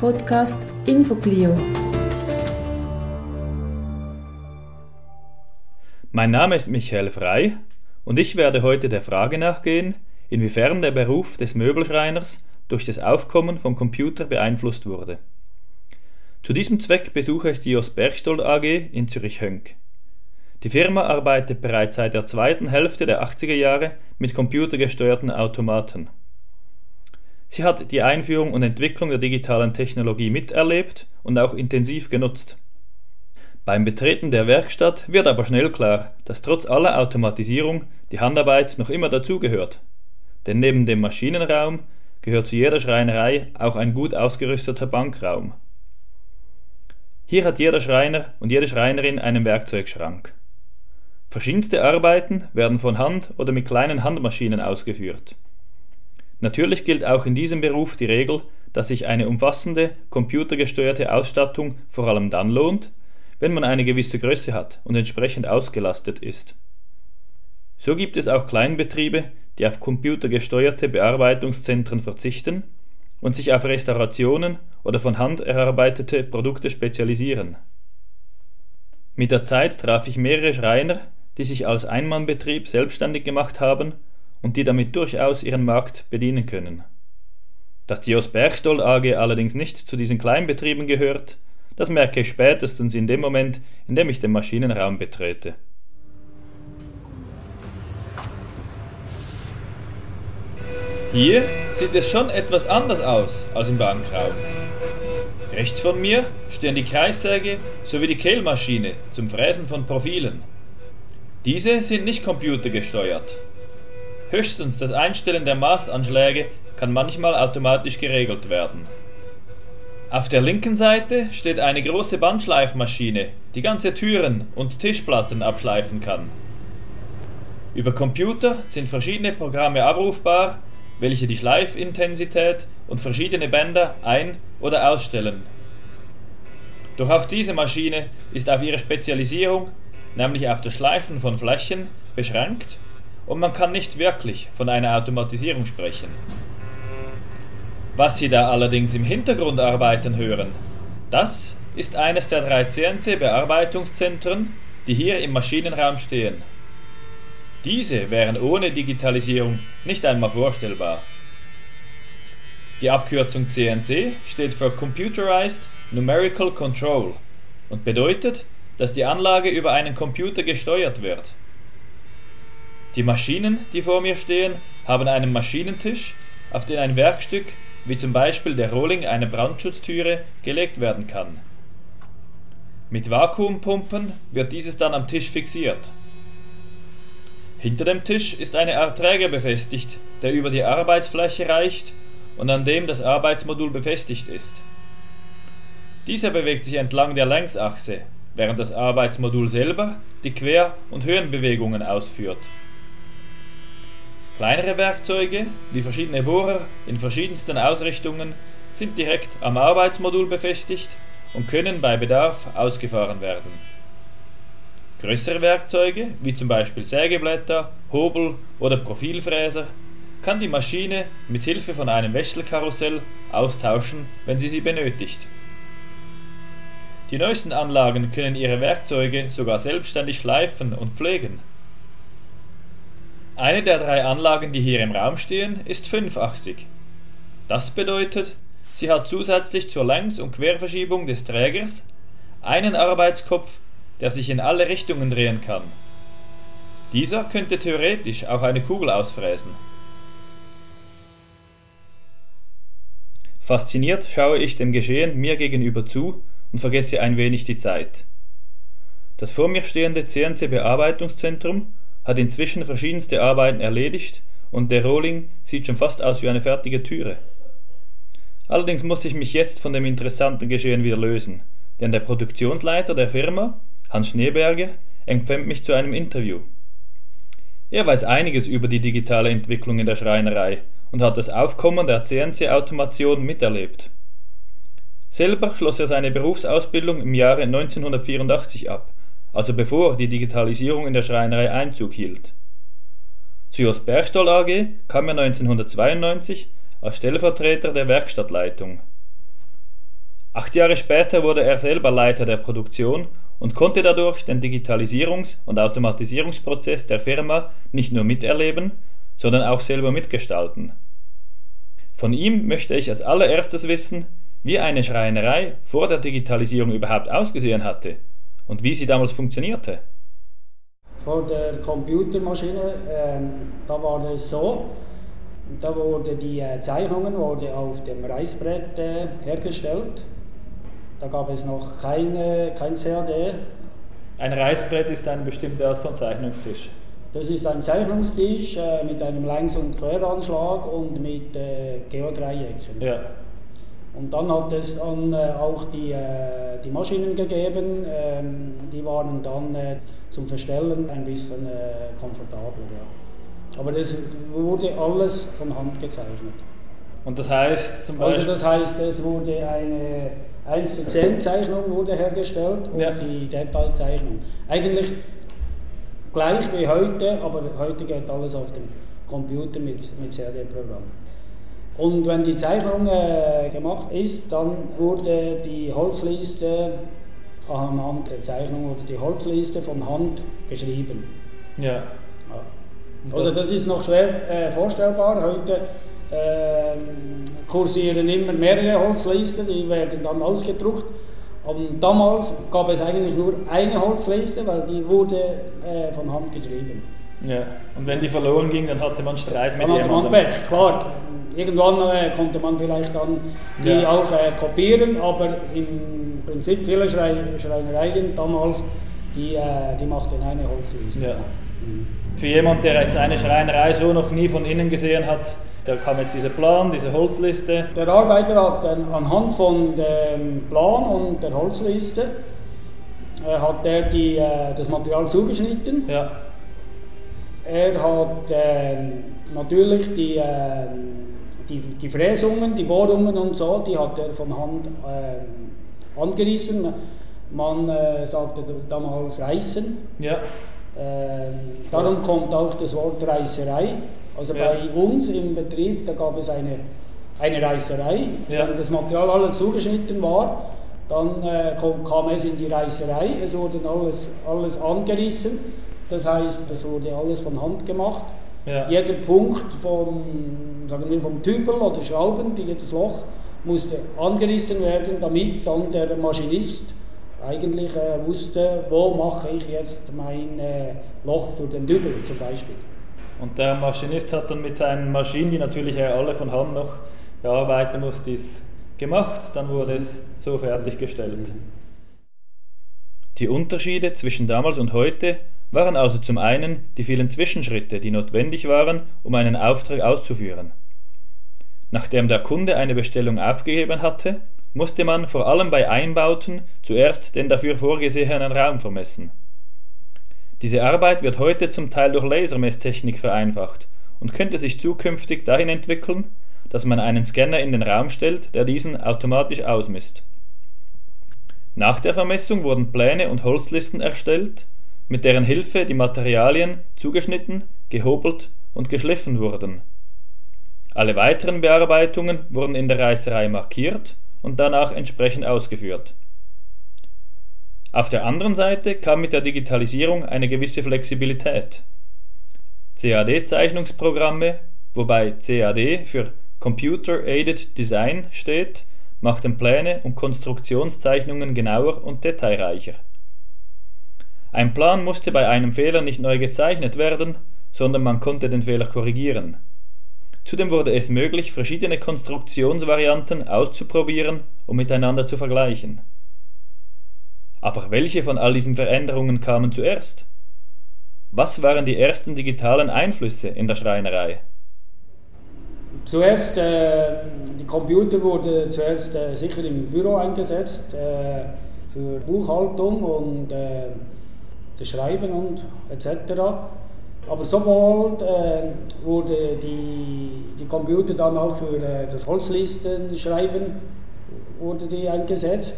Podcast InfoClio. Mein Name ist Michael Frei und ich werde heute der Frage nachgehen, inwiefern der Beruf des Möbelschreiners durch das Aufkommen vom Computer beeinflusst wurde. Zu diesem Zweck besuche ich die Jos Berchtold AG in Zürich-Hönk. Die Firma arbeitet bereits seit der zweiten Hälfte der 80er Jahre mit computergesteuerten Automaten. Sie hat die Einführung und Entwicklung der digitalen Technologie miterlebt und auch intensiv genutzt. Beim Betreten der Werkstatt wird aber schnell klar, dass trotz aller Automatisierung die Handarbeit noch immer dazugehört. Denn neben dem Maschinenraum gehört zu jeder Schreinerei auch ein gut ausgerüsteter Bankraum. Hier hat jeder Schreiner und jede Schreinerin einen Werkzeugschrank. Verschiedenste Arbeiten werden von Hand oder mit kleinen Handmaschinen ausgeführt. Natürlich gilt auch in diesem Beruf die Regel, dass sich eine umfassende computergesteuerte Ausstattung vor allem dann lohnt, wenn man eine gewisse Größe hat und entsprechend ausgelastet ist. So gibt es auch Kleinbetriebe, die auf computergesteuerte Bearbeitungszentren verzichten und sich auf Restaurationen oder von Hand erarbeitete Produkte spezialisieren. Mit der Zeit traf ich mehrere Schreiner, die sich als Einmannbetrieb selbstständig gemacht haben und die damit durchaus ihren Markt bedienen können. Dass die Jos Berchtold AG allerdings nicht zu diesen Kleinbetrieben gehört, das merke ich spätestens in dem Moment, in dem ich den Maschinenraum betrete. Hier sieht es schon etwas anders aus als im Bankraum. Rechts von mir stehen die Kreissäge sowie die Kehlmaschine zum Fräsen von Profilen. Diese sind nicht computergesteuert. Höchstens das Einstellen der Maßanschläge kann manchmal automatisch geregelt werden. Auf der linken Seite steht eine große Bandschleifmaschine, die ganze Türen und Tischplatten abschleifen kann. Über Computer sind verschiedene Programme abrufbar, welche die Schleifintensität und verschiedene Bänder ein- oder ausstellen. Doch auch diese Maschine ist auf ihre Spezialisierung, nämlich auf das Schleifen von Flächen, beschränkt und man kann nicht wirklich von einer Automatisierung sprechen. Was Sie da allerdings im Hintergrund arbeiten hören, das ist eines der drei CNC-Bearbeitungszentren, die hier im Maschinenraum stehen. Diese wären ohne Digitalisierung nicht einmal vorstellbar. Die Abkürzung CNC steht für Computerized Numerical Control und bedeutet, dass die Anlage über einen Computer gesteuert wird. Die Maschinen, die vor mir stehen, haben einen Maschinentisch, auf den ein Werkstück, wie zum Beispiel der Rohling einer Brandschutztüre, gelegt werden kann. Mit Vakuumpumpen wird dieses dann am Tisch fixiert. Hinter dem Tisch ist eine Art Träger befestigt, der über die Arbeitsfläche reicht und an dem das Arbeitsmodul befestigt ist. Dieser bewegt sich entlang der Längsachse, während das Arbeitsmodul selber die Quer- und Höhenbewegungen ausführt. Kleinere Werkzeuge, wie verschiedene Bohrer in verschiedensten Ausrichtungen, sind direkt am Arbeitsmodul befestigt und können bei Bedarf ausgefahren werden. Größere Werkzeuge, wie zum Beispiel Sägeblätter, Hobel oder Profilfräser, kann die Maschine mit Hilfe von einem Wechselkarussell austauschen, wenn sie sie benötigt. Die neuesten Anlagen können ihre Werkzeuge sogar selbstständig schleifen und pflegen. Eine der drei Anlagen, die hier im Raum stehen, ist fünfachsig. Das bedeutet, sie hat zusätzlich zur Längs- und Querverschiebung des Trägers einen Arbeitskopf, der sich in alle Richtungen drehen kann. Dieser könnte theoretisch auch eine Kugel ausfräsen. Fasziniert schaue ich dem Geschehen mir gegenüber zu und vergesse ein wenig die Zeit. Das vor mir stehende CNC-Bearbeitungszentrum hat inzwischen verschiedenste Arbeiten erledigt und der Rohling sieht schon fast aus wie eine fertige Türe. Allerdings muss ich mich jetzt von dem interessanten Geschehen wieder lösen, denn der Produktionsleiter der Firma, Hans Schneeberger, empfängt mich zu einem Interview. Er weiß einiges über die digitale Entwicklung in der Schreinerei und hat das Aufkommen der CNC-Automation miterlebt. Selber schloss er seine Berufsausbildung im Jahre 1984 ab also bevor die Digitalisierung in der Schreinerei Einzug hielt. Zu Jos Berchtold AG kam er 1992 als Stellvertreter der Werkstattleitung. Acht Jahre später wurde er selber Leiter der Produktion und konnte dadurch den Digitalisierungs- und Automatisierungsprozess der Firma nicht nur miterleben, sondern auch selber mitgestalten. Von ihm möchte ich als allererstes wissen, wie eine Schreinerei vor der Digitalisierung überhaupt ausgesehen hatte und wie sie damals funktionierte. Vor der Computermaschine, äh, da war es so, da wurden die äh, Zeichnungen wurde auf dem Reißbrett äh, hergestellt. Da gab es noch keine, kein CAD. Ein Reißbrett ist eine bestimmte Art von Zeichnungstisch. Das ist ein Zeichnungstisch äh, mit einem Längs- und Queranschlag und mit äh, Geodreiecken. Ja. Und dann hat es dann äh, auch die, äh, die Maschinen gegeben, ähm, die waren dann äh, zum Verstellen ein bisschen komfortabler. Ja. Aber das wurde alles von Hand gezeichnet. Und das heißt zum Also Beispiel. das heißt, es wurde eine 1 zu 10 Zeichnung wurde hergestellt und Ja. die Detailzeichnung. Eigentlich gleich wie heute, aber heute geht alles auf dem Computer mit, mit CAD-Programm. Und wenn die Zeichnung äh, gemacht ist, dann wurde die Holzliste anhand der Zeichnung wurde die Holzliste von Hand geschrieben. ja. Ja. Also das ist noch schwer äh, vorstellbar. Heute ähm, kursieren immer mehrere Holzlisten, die werden dann ausgedruckt. Und damals gab es eigentlich nur eine Holzliste, weil die wurde äh, von Hand geschrieben. ja. Und wenn die verloren ging, dann hatte man Streit mit Dann hatte man jemandem. Pech, klar. Irgendwann äh, konnte man vielleicht dann die Ja. auch äh, kopieren, aber im Prinzip viele Schrei Schreinereien damals, die, äh, die machten eine Holzliste. Ja. Mhm. Für jemand, der jetzt eine Schreinerei so noch nie von innen gesehen hat, da kam jetzt dieser Plan, diese Holzliste. Der Arbeiter hat anhand von dem Plan und der Holzliste äh, hat er die, äh, das Material zugeschnitten. Ja. Er hat ähm, natürlich die, ähm, die, die Fräsungen, die Bohrungen und so, die hat er von Hand ähm, angerissen. Man äh, sagte damals reißen. Ja. Ähm, darum kommt auch das Wort Reißerei. Also Ja. bei uns im Betrieb, da gab es eine, eine Reißerei. Ja. Wenn das Material alles zugeschnitten war, dann äh, kam, kam es in die Reißerei. Es wurde alles, alles angerissen. Das heißt, es wurde alles von Hand gemacht. Ja. Jeder Punkt vom, sagen wir, vom Tübel oder Schrauben, jedes Loch, musste angerissen werden, damit dann der Maschinist eigentlich äh, wusste, wo mache ich jetzt mein äh, Loch für den Dübel zum Beispiel. Und der Maschinist hat dann mit seinen Maschinen, die natürlich er alle von Hand noch bearbeiten muss, dies gemacht. Dann wurde es so fertiggestellt. Die Unterschiede zwischen damals und heute waren also zum einen die vielen Zwischenschritte, die notwendig waren, um einen Auftrag auszuführen. Nachdem der Kunde eine Bestellung aufgegeben hatte, musste man vor allem bei Einbauten zuerst den dafür vorgesehenen Raum vermessen. Diese Arbeit wird heute zum Teil durch Lasermesstechnik vereinfacht und könnte sich zukünftig dahin entwickeln, dass man einen Scanner in den Raum stellt, der diesen automatisch ausmisst. Nach der Vermessung wurden Pläne und Holzlisten erstellt, mit deren Hilfe die Materialien zugeschnitten, gehobelt und geschliffen wurden. Alle weiteren Bearbeitungen wurden in der Reißerei markiert und danach entsprechend ausgeführt. Auf der anderen Seite kam mit der Digitalisierung eine gewisse Flexibilität. CAD-Zeichnungsprogramme, wobei CAD für Computer Aided Design steht, machten Pläne und Konstruktionszeichnungen genauer und detailreicher. Ein Plan musste bei einem Fehler nicht neu gezeichnet werden, sondern man konnte den Fehler korrigieren. Zudem wurde es möglich, verschiedene Konstruktionsvarianten auszuprobieren und miteinander zu vergleichen. Aber welche von all diesen Veränderungen kamen zuerst? Was waren die ersten digitalen Einflüsse in der Schreinerei? Zuerst, äh, die Computer wurden zuerst äh, sicher im Büro eingesetzt äh, für Buchhaltung und äh, das Schreiben und etc. Aber sobald äh, wurde die, die Computer dann auch für äh, das Holzlistenschreiben wurde die eingesetzt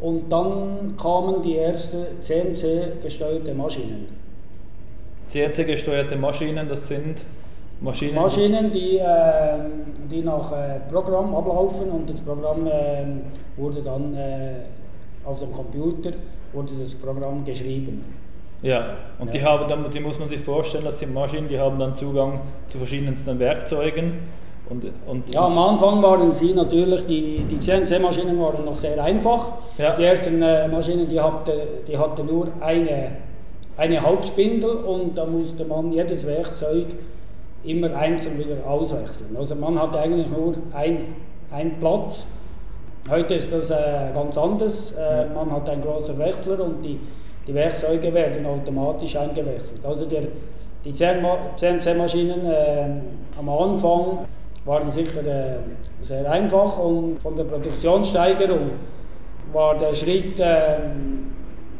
und dann kamen die ersten CNC-gesteuerte Maschinen. CNC-gesteuerte Maschinen, das sind Maschinen? Maschinen, die, äh, die nach äh, Programm ablaufen und das Programm äh, wurde dann äh, auf dem Computer wurde das Programm geschrieben. Ja, und Ja. Die, haben dann, die muss man sich vorstellen, das sind Maschinen, die haben dann Zugang zu verschiedensten Werkzeugen. Und, und, Ja, am Anfang waren sie natürlich, die, die CNC-Maschinen waren noch sehr einfach. Ja. Die ersten äh, Maschinen, die hatte, die hatte nur eine, eine Hauptspindel und da musste man jedes Werkzeug immer einzeln wieder auswechseln. Also man hatte eigentlich nur ein, ein Platz. Heute ist das äh, ganz anders. Äh, man hat einen großen Wechsler und die, die Werkzeuge werden automatisch eingewechselt. Also der, die CNC-Maschinen äh, am Anfang waren sicher äh, sehr einfach und von der Produktionssteigerung war der Schritt äh,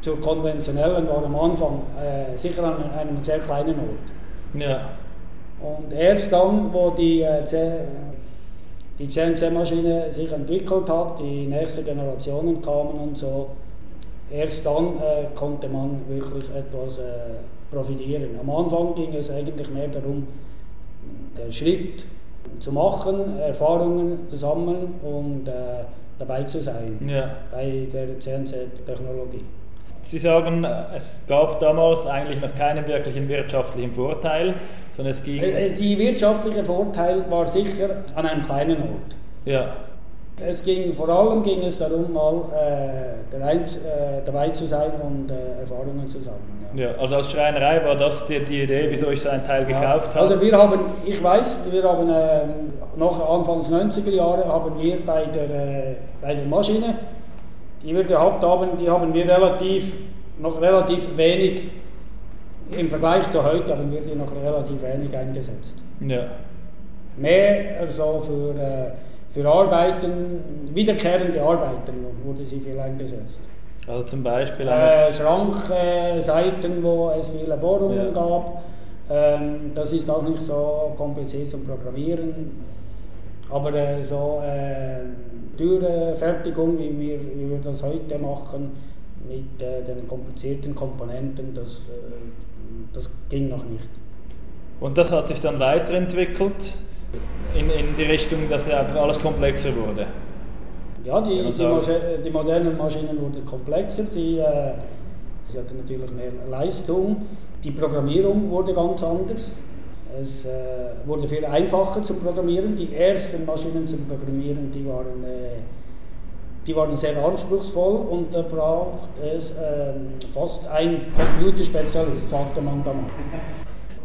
zur konventionellen war am Anfang äh, sicher an einem sehr kleinen Ort. ja, Und erst dann, wo die, äh, die CNC-Maschine sich entwickelt hat, die nächsten Generationen kamen und so, erst dann äh, konnte man wirklich etwas äh, profitieren. Am Anfang ging es eigentlich mehr darum, den Schritt zu machen, Erfahrungen zu sammeln und äh, dabei zu sein ja. bei der CNC-Technologie. Sie sagen, es gab damals eigentlich noch keinen wirklichen wirtschaftlichen Vorteil, sondern es ging. Äh, äh, Die wirtschaftliche Vorteil war sicher an einem kleinen Ort. Ja, Es ging vor allem ging es darum, mal äh, rein, äh, dabei zu sein und äh, Erfahrungen zu sammeln. Ja. ja, also als Schreinerei war das die, die Idee, wieso ich so einen Teil gekauft Ja, habe. Also wir haben, ich weiß, wir haben ähm, noch Anfangs 90er Jahre haben wir bei der, äh, bei der Maschine, die wir gehabt haben, die haben wir relativ, noch relativ wenig, im Vergleich zu heute haben wir die noch relativ wenig eingesetzt. ja. Mehr so für, äh, für Arbeiten, wiederkehrende Arbeiten wurde sie viel eingesetzt. Also zum Beispiel Äh, Schrankseiten, wo es viele Bohrungen Ja. gab. Ähm, das ist auch nicht so kompliziert zum Programmieren. Aber äh, so äh, Türfertigung, wie wir, wie wir das heute machen, mit äh, den komplizierten Komponenten, das, äh, das ging noch nicht. und das hat sich dann weiterentwickelt in, in die Richtung, dass einfach alles komplexer wurde. Ja, die, die, die modernen Maschinen wurden komplexer, sie, äh, sie hatten natürlich mehr Leistung. Die Programmierung wurde ganz anders. Es äh, wurde viel einfacher zum Programmieren. Die ersten Maschinen zum Programmieren, die waren, äh, die waren sehr anspruchsvoll und da braucht es ähm, fast ein Computerspezialist, sagte man damals.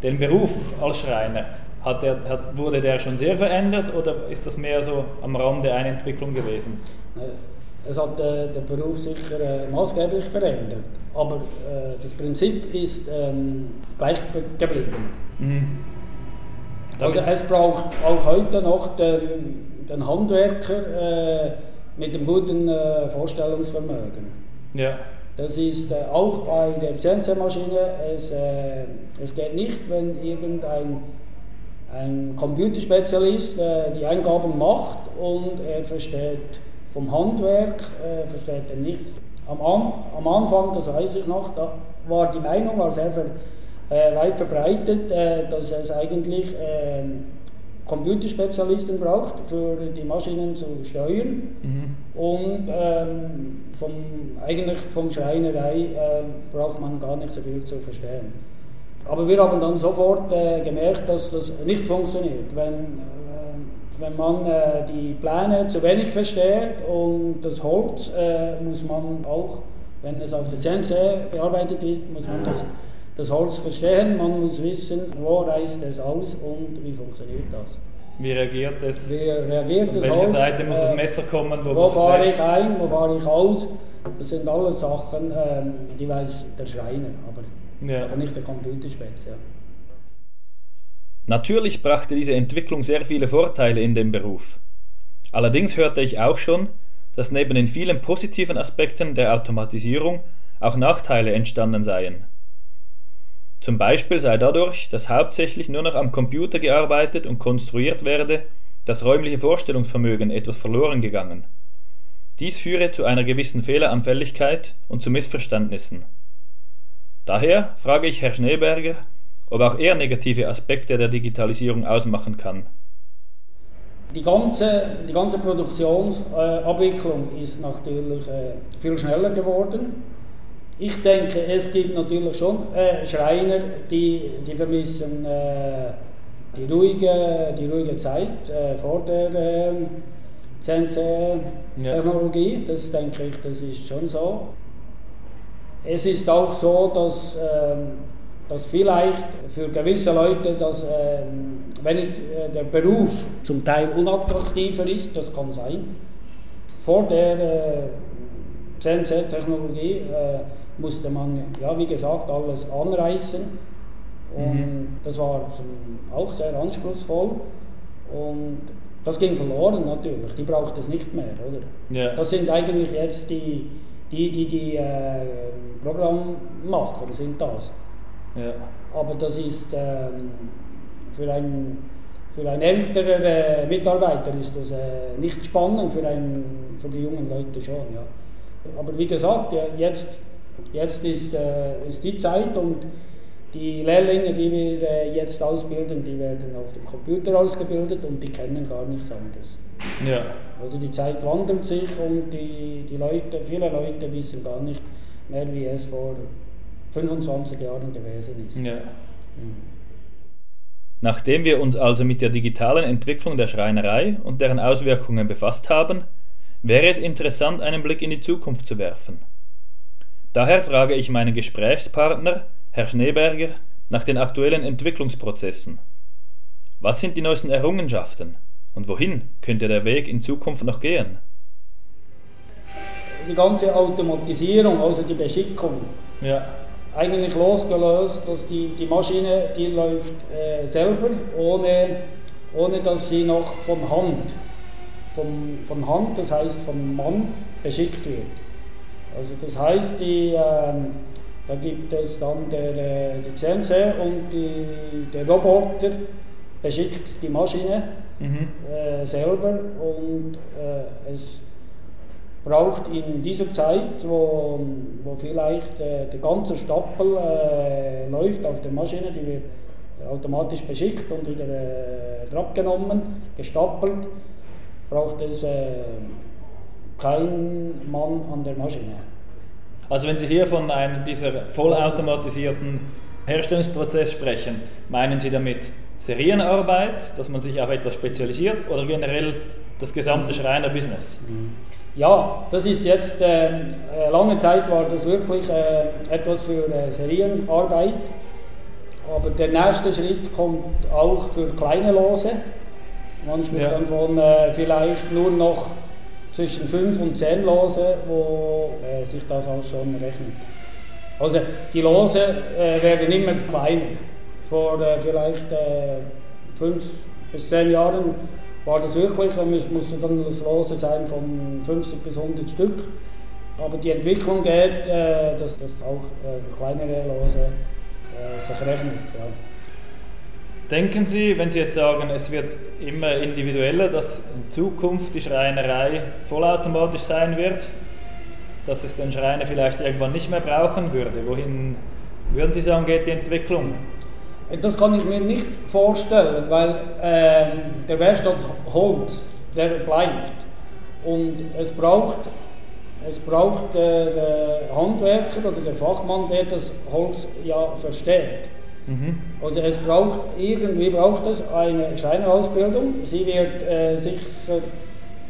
Den Beruf als Schreiner, hat der, hat, wurde der schon sehr verändert oder ist das mehr so am Rande eine Entwicklung gewesen? Äh, Es hat äh, der Beruf sicher äh, maßgeblich verändert, aber äh, das Prinzip ist ähm, gleich be- geblieben. Mhm. Also es braucht auch heute noch den, den Handwerker äh, mit einem guten äh, Vorstellungsvermögen. ja, Das ist auch bei der CNC-Maschine, es, es geht nicht, wenn irgendein ein Computerspezialist äh, die Eingaben macht und er versteht vom Handwerk, äh, versteht er nichts. Am, An am Anfang, das weiß ich noch, da war die Meinung war sehr ver äh, weit verbreitet, äh, dass es eigentlich ähm, Computerspezialisten braucht, für die Maschinen zu steuern. mhm. Und ähm, vom, eigentlich vom Schreinerei äh, braucht man gar nicht so viel zu verstehen. Aber wir haben dann sofort äh, gemerkt, dass das nicht funktioniert. Wenn, äh, wenn man äh, die Pläne zu wenig versteht und das Holz äh, muss man auch, wenn es auf der CNC bearbeitet wird, muss man das, das Holz verstehen. Man muss wissen, wo reißt es aus und wie funktioniert das. Wie reagiert es? Wie reagiert das welcher Holz? Seite muss das Äh, Messer kommen? Wo, wo fahre ich ein, wo fahre ich aus? Das sind alles Sachen, ähm, die weiß der Schreiner, aber, Ja. aber nicht der Computerspez. Ja. Natürlich brachte diese Entwicklung sehr viele Vorteile in den Beruf. Allerdings hörte ich auch schon, dass neben den vielen positiven Aspekten der Automatisierung auch Nachteile entstanden seien. Zum Beispiel sei dadurch, dass hauptsächlich nur noch am Computer gearbeitet und konstruiert werde, das räumliche Vorstellungsvermögen etwas verloren gegangen. Dies führe zu einer gewissen Fehleranfälligkeit und zu Missverständnissen. Daher frage ich Herr Schneeberger, ob auch er negative Aspekte der Digitalisierung ausmachen kann. Die ganze, die ganze Produktionsabwicklung äh, ist natürlich äh, viel schneller geworden. Ich denke, es gibt natürlich schon äh, Schreiner, die, die vermissen äh, die, ruhige, die ruhige Zeit äh, vor der ähm, CNC-Technologie. Ja. Das denke ich, das ist schon so. Es ist auch so, dass ähm, dass vielleicht für gewisse Leute dass, ähm, wenn äh, der Beruf zum Teil unattraktiver ist, das kann sein. Vor der äh, CNC-Technologie äh, musste man, ja, wie gesagt, alles anreißen. Und mhm. das war zum, auch sehr anspruchsvoll. Und das ging verloren natürlich, die braucht es nicht mehr, oder? Ja. Das sind eigentlich jetzt die, die, die, die äh, Programmmacher, sind das. Ja. Aber das ist ähm, für einen für einen älteren äh, Mitarbeiter ist das äh, nicht spannend, für, einen, für die jungen Leute schon. Ja. Aber wie gesagt, jetzt, jetzt ist, äh, ist die Zeit und die Lehrlinge, die wir äh, jetzt ausbilden, die werden auf dem Computer ausgebildet und die kennen gar nichts anderes. Ja. Also die Zeit wandelt sich und die, die Leute, viele Leute wissen gar nicht mehr, wie es vor 25 Jahren gewesen ist. Ja. Mhm. Nachdem wir uns also mit der digitalen Entwicklung der Schreinerei und deren Auswirkungen befasst haben, wäre es interessant, einen Blick in die Zukunft zu werfen. Daher frage ich meinen Gesprächspartner, Herr Schneeberger, nach den aktuellen Entwicklungsprozessen. Was sind die neuesten Errungenschaften und wohin könnte der Weg in Zukunft noch gehen? Die ganze Automatisierung, also die Beschickung, ja eigentlich losgelöst, dass die, die Maschine, die läuft äh, selber, ohne, ohne dass sie noch von Hand, von, von Hand, das heißt vom Mann, beschickt wird. Also das heißt, die, äh, da gibt es dann der, die CNC und die, der Roboter beschickt die Maschine mhm. äh, selber und äh, es braucht in dieser Zeit, wo, wo vielleicht äh, der ganze Stapel äh, läuft auf der Maschine, die wird automatisch beschickt und wieder äh, abgenommen, gestapelt, braucht es äh, kein Mann an der Maschine. Also wenn Sie hier von einem dieser vollautomatisierten Herstellungsprozess sprechen, meinen Sie damit Serienarbeit, dass man sich auf etwas spezialisiert oder generell das gesamte Schreinerbusiness? Mhm. Ja, das ist jetzt, äh, lange Zeit war das wirklich äh, etwas für äh, Serienarbeit, aber der nächste Schritt kommt auch für kleine Lose. Man spricht ja. dann von äh, vielleicht nur noch zwischen 5 und 10 Lose, wo äh, sich das auch schon rechnet. Also die Lose werden immer kleiner. Vor vielleicht 5 bis 10 Jahren war das wirklich, es musste dann das Lose sein von 50 bis 100 Stück. Aber die Entwicklung geht, äh, dass das auch äh, kleinere Lose äh, sich rechnet. Ja. Denken Sie, wenn Sie jetzt sagen, es wird immer individueller, dass in Zukunft die Schreinerei vollautomatisch sein wird, dass es den Schreiner vielleicht irgendwann nicht mehr brauchen würde? Wohin würden Sie sagen, geht die Entwicklung? Das kann ich mir nicht vorstellen, weil äh, der Werkstatt Holz, der bleibt. Und es braucht, es braucht der äh, Handwerker oder der Fachmann, der das Holz ja versteht. Mhm. Also es braucht, irgendwie braucht es eine Schreinerausbildung. Sie wird äh, sicher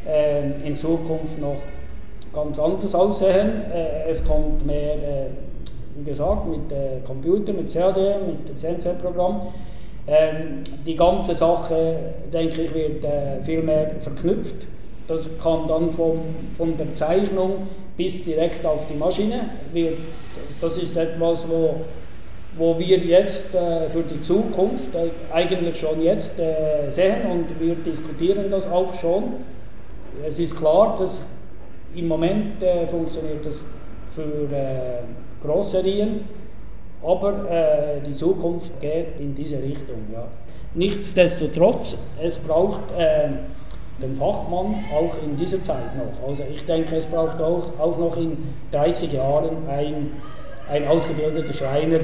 äh, in Zukunft noch ganz anders aussehen. Äh, es kommt mehr äh, wie gesagt, mit äh, Computer, mit CAD, mit CNC-Programm. Ähm, die ganze Sache, denke ich, wird äh, viel mehr verknüpft. Das kann dann vom, von der Zeichnung bis direkt auf die Maschine. Wir, das ist etwas, wo, wo wir jetzt äh, für die Zukunft äh, eigentlich schon jetzt äh, sehen und wir diskutieren das auch schon. Es ist klar, dass im Moment äh, funktioniert das für äh, Großserien, aber äh, die Zukunft geht in diese Richtung. Ja. Nichtsdestotrotz, es braucht äh, den Fachmann auch in dieser Zeit noch. Also ich denke, es braucht auch, auch noch in 30 Jahren ein, ein ausgebildeter Schreiner,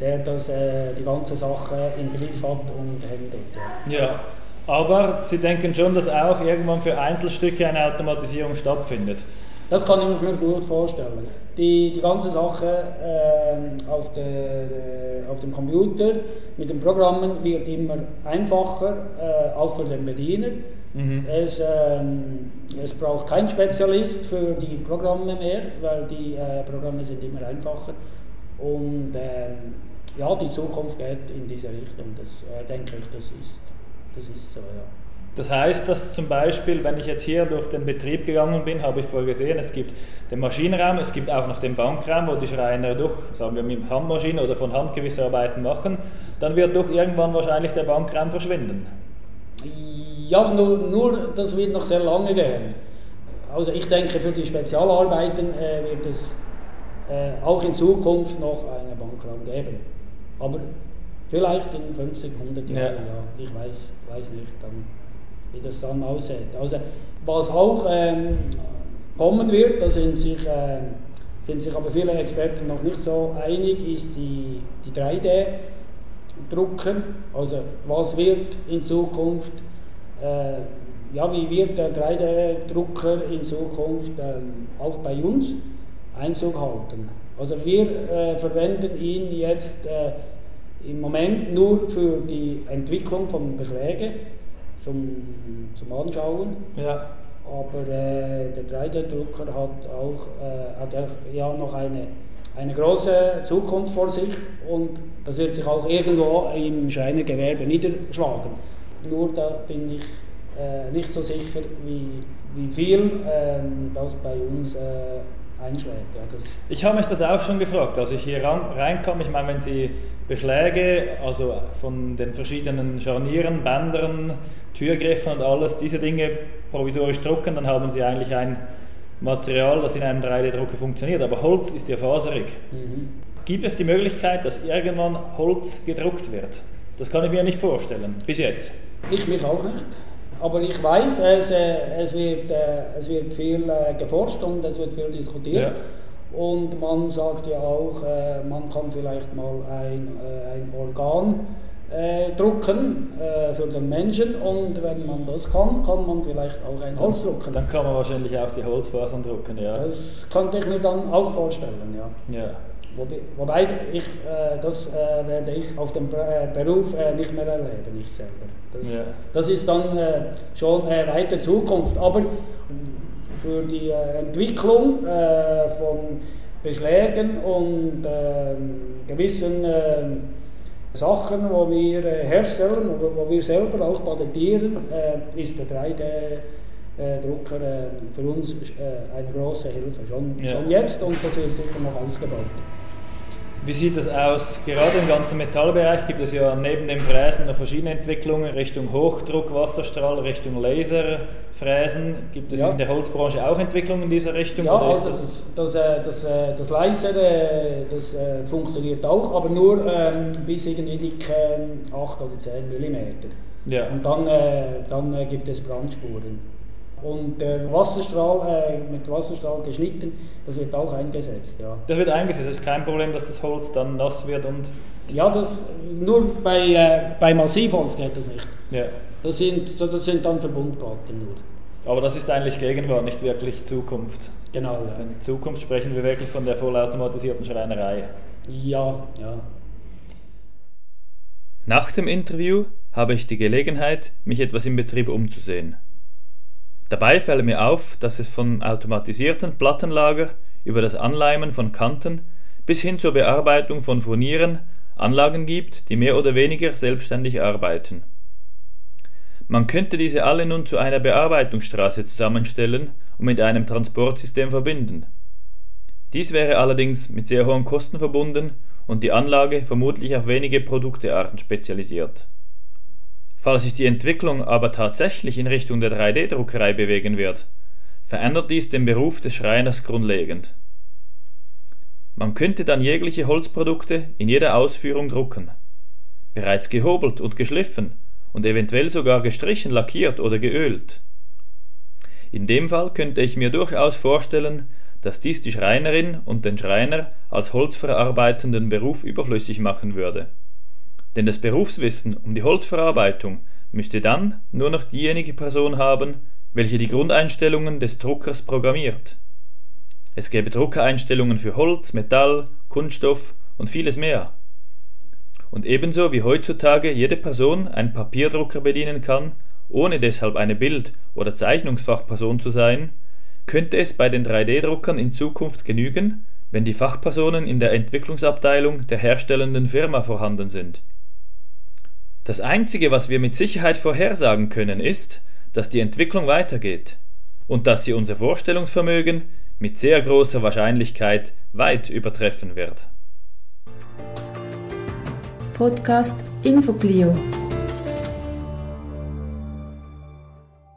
der das, äh, die ganze Sache im Griff hat und handelt. Ja. ja. Aber Sie denken schon, dass auch irgendwann für Einzelstücke eine Automatisierung stattfindet? Das kann ich mir gut vorstellen. Die, die ganze Sache äh, auf, äh, auf dem Computer mit den Programmen wird immer einfacher, äh, auch für den Bediener. Mhm. Es, ähm, es braucht kein Spezialist für die Programme mehr, weil die äh, Programme sind immer einfacher. Und ähm, ja, die Zukunft geht in diese Richtung. Das äh, denke ich, das ist, das ist so, ja. Das heißt, dass zum Beispiel, wenn ich jetzt hier durch den Betrieb gegangen bin, habe ich vorher gesehen, es gibt den Maschinenraum, es gibt auch noch den Bankraum, wo die Schreiner durch, sagen wir mit Handmaschinen oder von Hand gewisse Arbeiten machen, dann wird doch irgendwann wahrscheinlich der Bankraum verschwinden. Ja, nur, nur das wird noch sehr lange gehen. Also ich denke, für die Spezialarbeiten äh, wird es äh, auch in Zukunft noch einen Bankraum geben. Aber vielleicht in 50, 100 Jahren, ja. ja. Ich weiß, weiß nicht, dann, wie das dann aussieht. Also, was auch ähm, kommen wird, da sind sich, äh, sind sich aber viele Experten noch nicht so einig, ist die, die 3D-Drucker. Also was wird in Zukunft äh, ja, wie wird der 3D-Drucker in Zukunft ähm, auch bei uns Einzug halten? Also wir äh, verwenden ihn jetzt äh, im Moment nur für die Entwicklung von Beschlägen zum, zum Anschauen. Ja. Aber äh, der 3D-Drucker hat auch äh, hat ja noch eine, eine große Zukunft vor sich und das wird sich auch irgendwo im Schreinergewerbe niederschlagen. Nur da bin ich äh, nicht so sicher, wie, wie viel ähm, das bei uns äh, einschlägt. Ja, ich habe mich das auch schon gefragt, als ich hier reinkam. Ich meine, wenn Sie Beschläge, also von den verschiedenen Scharnieren, Bändern, Türgriffen und alles, diese Dinge provisorisch drucken, dann haben Sie eigentlich ein Material, das in einem 3D-Drucker funktioniert. Aber Holz ist ja faserig. Mhm. Gibt es die Möglichkeit, dass irgendwann Holz gedruckt wird? Das kann ich mir nicht vorstellen, bis jetzt. Ich mich auch nicht. Aber ich weiß, es, äh, es, wird, äh, es wird viel äh, geforscht und es wird viel diskutiert. Ja. Und man sagt ja auch, man kann vielleicht mal ein, ein Organ äh, drucken äh, für den Menschen und wenn man das kann, kann man vielleicht auch ein Holz drucken. Dann kann man wahrscheinlich auch die Holzfasern drucken, ja. Das könnte ich mir dann auch vorstellen, ja. ja. Wobei, ich, äh, das äh, werde ich auf dem äh, Beruf äh, nicht mehr erleben, ich selber. Das, ja. das ist dann äh, schon äh, weiter Zukunft. Aber für die Entwicklung von Beschlägen und ähm, gewissen ähm, Sachen, die wir herstellen oder wo wir selber auch patentieren, ist der 3D-Drucker für uns eine große Hilfe. Schon, ja. schon jetzt und das wird sicher noch ausgebaut. Wie sieht das aus? Gerade im ganzen Metallbereich gibt es ja neben dem Fräsen noch verschiedene Entwicklungen Richtung Hochdruck, Wasserstrahl, Richtung Laserfräsen. Gibt es ja. in der Holzbranche auch Entwicklungen in dieser Richtung? Ja, also das, das, äh, das, äh, das Laser das äh, funktioniert auch, aber nur ähm, bis irgendwie dick 8 oder 10 mm. Ja. Und dann, dann gibt es Brandspuren. Und der Wasserstrahl, äh, mit Wasserstrahl geschnitten, das wird auch eingesetzt. Ja. Das wird eingesetzt, es ist kein Problem, dass das Holz dann nass wird und... Ja, das, nur bei, äh, bei Massivholz geht das nicht. Ja. Das sind, das sind dann Verbundplatten nur. Aber das ist eigentlich Gegenwart, nicht wirklich Zukunft. Genau, ja. In Zukunft sprechen wir wirklich von der vollautomatisierten Schreinerei. Ja, ja. Nach dem Interview habe ich die Gelegenheit, mich etwas im Betrieb umzusehen. Dabei fällt mir auf, dass es vom automatisierten Plattenlager über das Anleimen von Kanten bis hin zur Bearbeitung von Furnieren Anlagen gibt, die mehr oder weniger selbstständig arbeiten. Man könnte diese alle nun zu einer Bearbeitungsstraße zusammenstellen und mit einem Transportsystem verbinden. Dies wäre allerdings mit sehr hohen Kosten verbunden und die Anlage vermutlich auf wenige Produktearten spezialisiert Falls sich die Entwicklung aber tatsächlich in Richtung der 3D-Druckerei bewegen wird, verändert dies den Beruf des Schreiners grundlegend. Man könnte dann jegliche Holzprodukte in jeder Ausführung drucken. Bereits gehobelt und geschliffen und eventuell sogar gestrichen, lackiert oder geölt. In dem Fall könnte ich mir durchaus vorstellen, dass dies die Schreinerin und den Schreiner als holzverarbeitenden Beruf überflüssig machen würde. Denn das Berufswissen um die Holzverarbeitung müsste dann nur noch diejenige Person haben, welche die Grundeinstellungen des Druckers programmiert. Es gäbe Druckereinstellungen für Holz, Metall, Kunststoff und vieles mehr. Und ebenso wie heutzutage jede Person einen Papierdrucker bedienen kann, ohne deshalb eine Bild- oder Zeichnungsfachperson zu sein, könnte es bei den 3D-Druckern in Zukunft genügen, wenn die Fachpersonen in der Entwicklungsabteilung der herstellenden Firma vorhanden sind. Das Einzige, was wir mit Sicherheit vorhersagen können, ist, dass die Entwicklung weitergeht und dass sie unser Vorstellungsvermögen mit sehr großer Wahrscheinlichkeit weit übertreffen wird. Podcast InfoClio